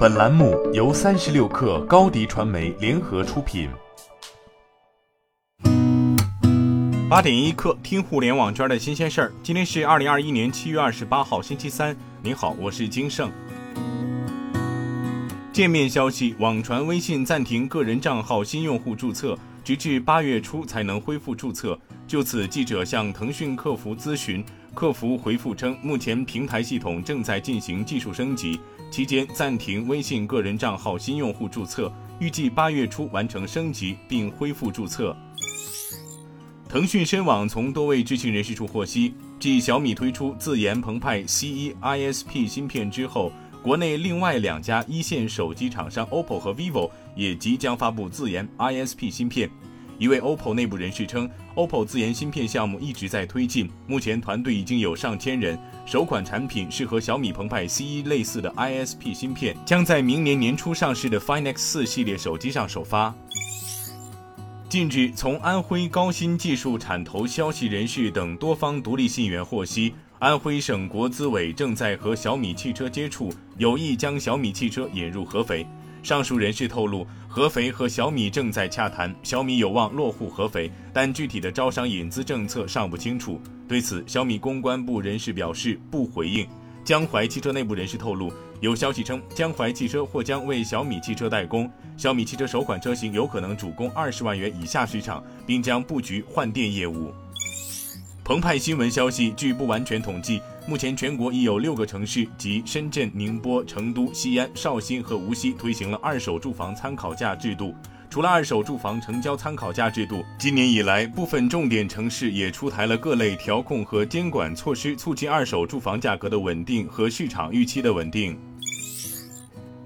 本栏目由三十六氪高低传媒联合出品。八点一刻，听互联网圈的新鲜事儿。今天是二零二一年七月二十八号，星期三。您好，我是金盛。界面消息，网传微信暂停个人账号新用户注册，直至八月初才能恢复注册。就此，记者向腾讯客服咨询，客服回复称，目前平台系统正在进行技术升级。期间暂停微信个人账号新用户注册，预计八月初完成升级并恢复注册。腾讯深网从多位知情人士处获悉，继小米推出自研澎湃 C1 ISP 芯片之后，国内另外两家一线手机厂商 OPPO 和 vivo 也即将发布自研 ISP 芯片。一位 OPPO 内部人士称，OPPO 自研芯片项目一直在推进，目前团队已经有上千人。首款产品是和小米澎湃 C1 类似的 ISP 芯片，将在明年年初上市的 Find X4 系列手机上首发。近日，从安徽高新技术产投消息人士等多方独立信源获悉，安徽省国资委正在和小米汽车接触，有意将小米汽车引入合肥。上述人士透露，合肥和小米正在洽谈，小米有望落户合肥，但具体的招商引资政策尚不清楚。对此，小米公关部人士表示不回应。江淮汽车内部人士透露，有消息称江淮汽车或将为小米汽车代工，小米汽车首款车型有可能主攻二十万元以下市场，并将布局换电业务。澎湃新闻消息，据不完全统计，目前全国已有六个城市及深圳、宁波、成都、西安、绍兴和无锡推行了二手住房参考价制度。除了二手住房成交参考价制度，今年以来，部分重点城市也出台了各类调控和监管措施，促进二手住房价格的稳定和市场预期的稳定。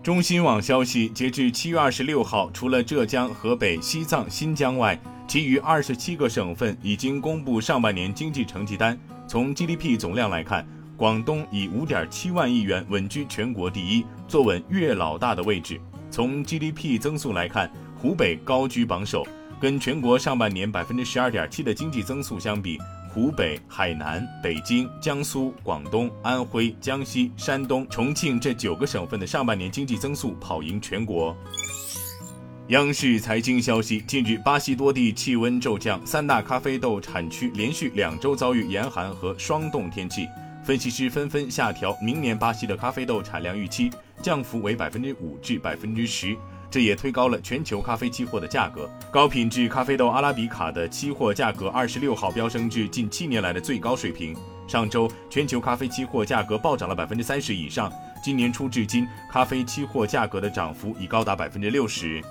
中新网消息，截至七月二十六号，除了浙江、河北、西藏、新疆外，其余二十七个省份已经公布上半年经济成绩单。从 GDP 总量来看，广东以五点七万亿元稳居全国第一，坐稳粤老大的位置。从 GDP 增速来看，湖北高居榜首。跟全国上半年百分之十二点七的经济增速相比，湖北、海南、北京、江苏、广东、安徽、江西、山东、重庆这九个省份的上半年经济增速跑赢全国。央视财经消息，近日巴西多地气温骤降，三大咖啡豆产区连续两周遭遇严寒和霜冻天气，分析师纷纷下调明年巴西的咖啡豆产量预期，降幅为百分之五至百分之十，这也推高了全球咖啡期货的价格。高品质咖啡豆阿拉比卡的期货价格二十六号飙升至近七年来的最高水平。上周全球咖啡期货价格暴涨了百分之三十以上，今年初至今，咖啡期货价格的涨幅已高达百分之六十。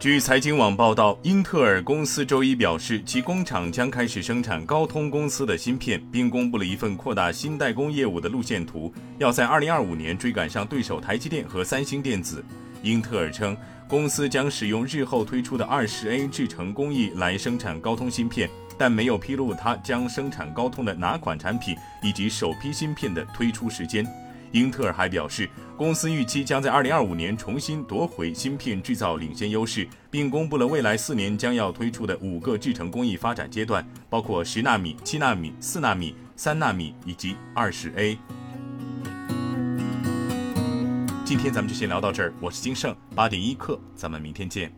据财经网报道，英特尔公司周一表示，其工厂将开始生产高通公司的芯片，并公布了一份扩大新代工业务的路线图，要在2025年追赶上对手台积电和三星电子。英特尔称，公司将使用日后推出的 20A 制程工艺来生产高通芯片，但没有披露它将生产高通的哪款产品以及首批芯片的推出时间。英特尔还表示，公司预期将在2025年重新夺回芯片制造领先优势，并公布了未来四年将要推出的五个制程工艺发展阶段，包括十纳米、七纳米、四纳米、三纳米以及二十 A。今天咱们就先聊到这儿，我是金盛，八点一刻，咱们明天见。